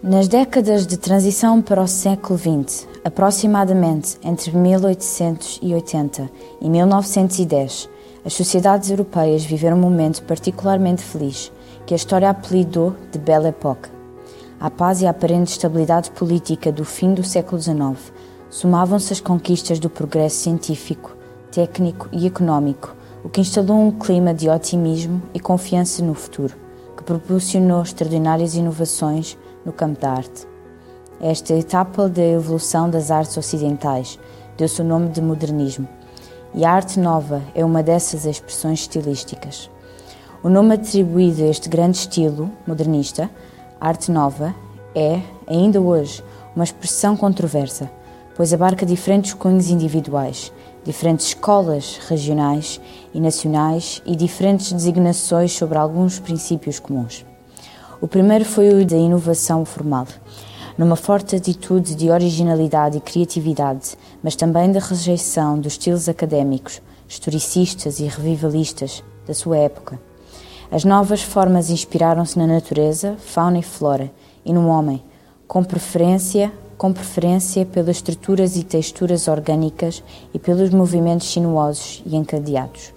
Nas décadas de transição para o século XX, aproximadamente entre 1880 e 1910, as sociedades europeias viveram um momento particularmente feliz, que a história apelidou de Belle Époque. A paz e a aparente estabilidade política do fim do século XIX somavam-se às conquistas do progresso científico, técnico e económico, o que instalou um clima de otimismo e confiança no futuro, que proporcionou extraordinárias inovações no campo da arte. Esta etapa da evolução das artes ocidentais deu-se o nome de modernismo, e a arte nova é uma dessas expressões estilísticas. O nome atribuído a este grande estilo modernista, arte nova, é, ainda hoje, uma expressão controversa, pois abarca diferentes cunhos individuais, diferentes escolas regionais e nacionais e diferentes designações sobre alguns princípios comuns. O primeiro foi o da inovação formal, numa forte atitude de originalidade e criatividade, mas também de rejeição dos estilos académicos, historicistas e revivalistas da sua época. As novas formas inspiraram-se na natureza, fauna e flora e no homem, com preferência com preferência pelas estruturas e texturas orgânicas e pelos movimentos sinuosos e encadeados,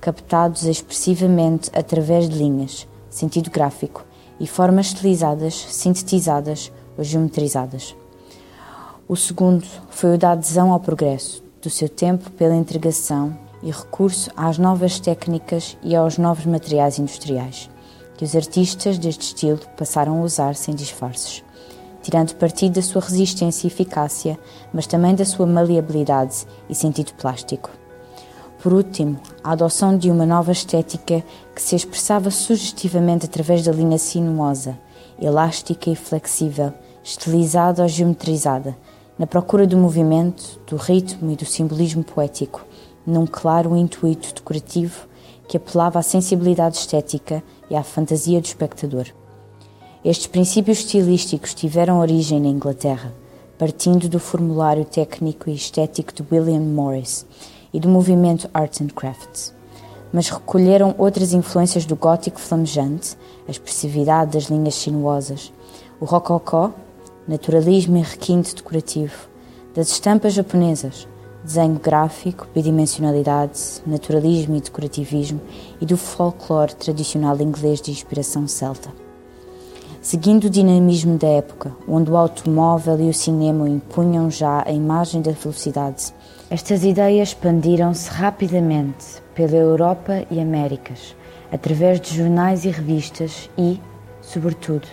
captados expressivamente através de linhas, sentido gráfico e formas estilizadas, sintetizadas ou geometrizadas. O segundo foi o da adesão ao progresso, do seu tempo pela integração e recurso às novas técnicas e aos novos materiais industriais, que os artistas deste estilo passaram a usar sem disfarces tirando partido da sua resistência e eficácia, mas também da sua maleabilidade e sentido plástico. Por último, a adoção de uma nova estética que se expressava sugestivamente através da linha sinuosa, elástica e flexível, estilizada ou geometrizada, na procura do movimento, do ritmo e do simbolismo poético, num claro intuito decorativo que apelava à sensibilidade estética e à fantasia do espectador. Estes princípios estilísticos tiveram origem na Inglaterra, partindo do formulário técnico e estético de William Morris e do movimento Arts and Crafts, mas recolheram outras influências do gótico flamejante, a expressividade das linhas sinuosas, o rococó, naturalismo e requinte decorativo, das estampas japonesas, desenho gráfico, bidimensionalidade, naturalismo e decorativismo e do folclore tradicional inglês de inspiração celta seguindo o dinamismo da época, onde o automóvel e o cinema impunham já a imagem da velocidade. Estas ideias expandiram-se rapidamente pela Europa e Américas, através de jornais e revistas e, sobretudo,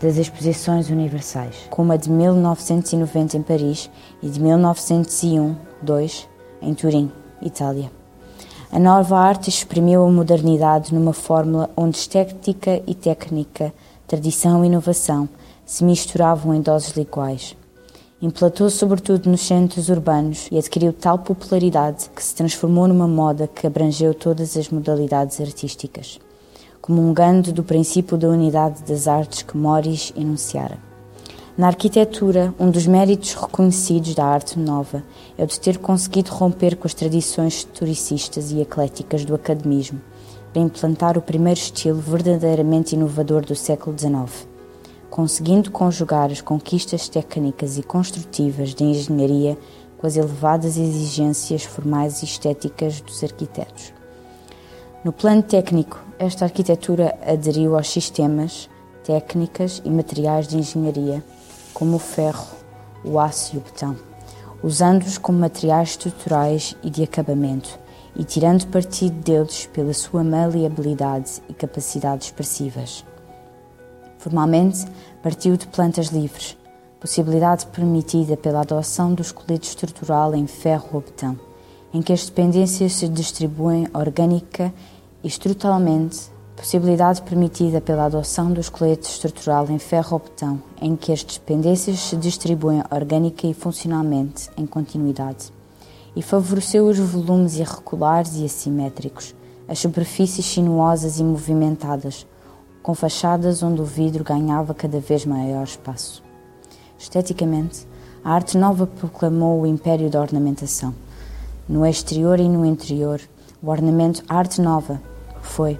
das exposições universais, como a de 1990 em Paris e de 1901-2 em Turim, Itália. A nova arte exprimiu a modernidade numa fórmula onde estética e técnica tradição e inovação se misturavam em doses iguais. Implantou sobretudo nos centros urbanos e adquiriu tal popularidade que se transformou numa moda que abrangeu todas as modalidades artísticas, comungando do princípio da unidade das artes que Moris enunciara. Na arquitetura, um dos méritos reconhecidos da arte nova é o de ter conseguido romper com as tradições historicistas e ecléticas do academismo para implantar o primeiro estilo verdadeiramente inovador do século XIX, conseguindo conjugar as conquistas técnicas e construtivas da engenharia com as elevadas exigências formais e estéticas dos arquitetos. No plano técnico, esta arquitetura aderiu aos sistemas, técnicas e materiais de engenharia, como o ferro, o aço e o betão, usando-os como materiais estruturais e de acabamento e tirando partido deles pela sua maleabilidade e capacidades expressivas. Formalmente, partiu de plantas livres, possibilidade permitida pela adoção do esqueleto estrutural em ferro ou betão, em que as dependências se distribuem orgânica e estruturalmente, possibilidade permitida pela adoção do esqueleto estrutural em ferro ou betão, em que as dependências se distribuem orgânica e funcionalmente em continuidade e favoreceu os volumes irregulares e assimétricos, as superfícies sinuosas e movimentadas, com fachadas onde o vidro ganhava cada vez maior espaço. Esteticamente, a arte nova proclamou o império da ornamentação. No exterior e no interior, o ornamento arte nova foi,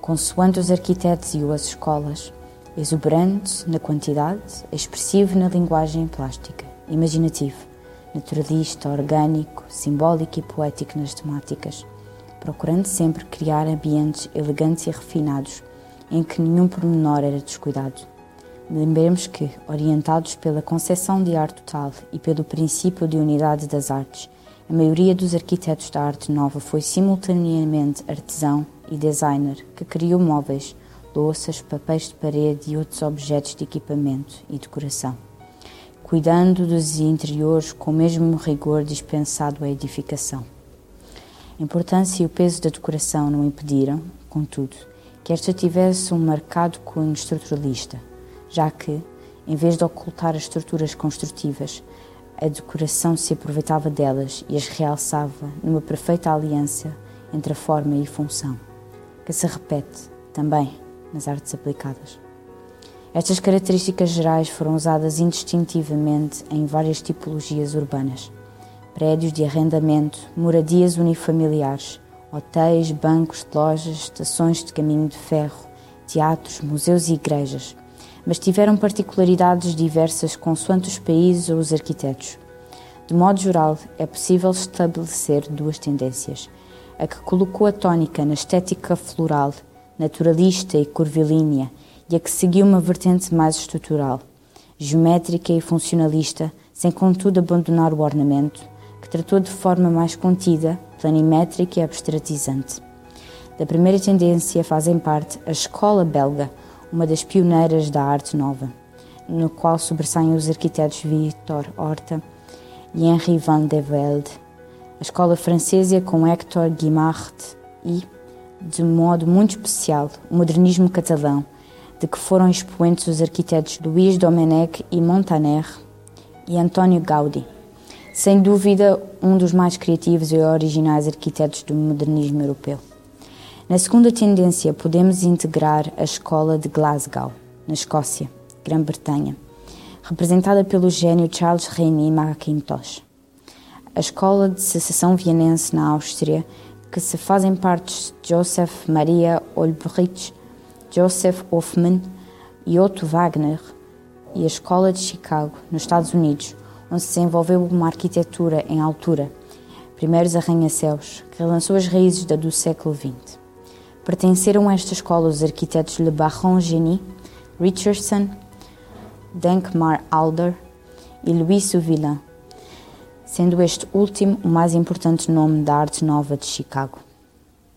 consoante os arquitetos e as escolas, exuberante na quantidade, expressivo na linguagem plástica, imaginativo, naturalista, orgânico, simbólico e poético nas temáticas, procurando sempre criar ambientes elegantes e refinados em que nenhum pormenor era descuidado. Lembremos que, orientados pela concepção de arte total e pelo princípio de unidade das artes, a maioria dos arquitetos da arte nova foi simultaneamente artesão e designer que criou móveis, louças, papéis de parede e outros objetos de equipamento e decoração, cuidando dos interiores com o mesmo rigor dispensado à edificação. A importância e o peso da decoração não impediram, contudo, que esta tivesse um marcado cunho estruturalista, já que, em vez de ocultar as estruturas construtivas, a decoração se aproveitava delas e as realçava numa perfeita aliança entre a forma e a função, que se repete também nas artes aplicadas. Estas características gerais foram usadas indistintivamente em várias tipologias urbanas: prédios de arrendamento, moradias unifamiliares, hotéis, bancos lojas, estações de caminho de ferro, teatros, museus e igrejas, mas tiveram particularidades diversas consoante os países ou os arquitetos. De modo geral, é possível estabelecer duas tendências: a que colocou a tónica na estética floral, naturalista e curvilínea, e a que seguiu uma vertente mais estrutural, geométrica e funcionalista, sem contudo abandonar o ornamento, que tratou de forma mais contida, planimétrica e abstratizante. Da primeira tendência fazem parte a escola belga, uma das pioneiras da arte nova, no qual sobressaem os arquitetos Victor Horta e Henri van de Velde, a escola francesa com Hector Guimard e, de modo muito especial, o modernismo catalão, de que foram expoentes os arquitetos Louis Domenech e Montaner e António Gaudí. Sem dúvida, um dos mais criativos e originais arquitetos do modernismo europeu. Na segunda tendência, podemos integrar a escola de Glasgow, na Escócia, Grã-Bretanha, representada pelo gênio Charles René Mackintosh. A escola de secessão vienense na Áustria, que se fazem parte Joseph Maria Olbrich, Joseph Hoffman e Otto Wagner, e a escola de Chicago, nos Estados Unidos, onde se desenvolveu uma arquitetura em altura, primeiros arranha-céus, que relançou as raízes da do século XX. Pertenceram a esta escola os arquitetos Le Baron Genie, Richardson, Denkmar Alder e Louis Souvillain, sendo este último o mais importante nome da arte nova de Chicago.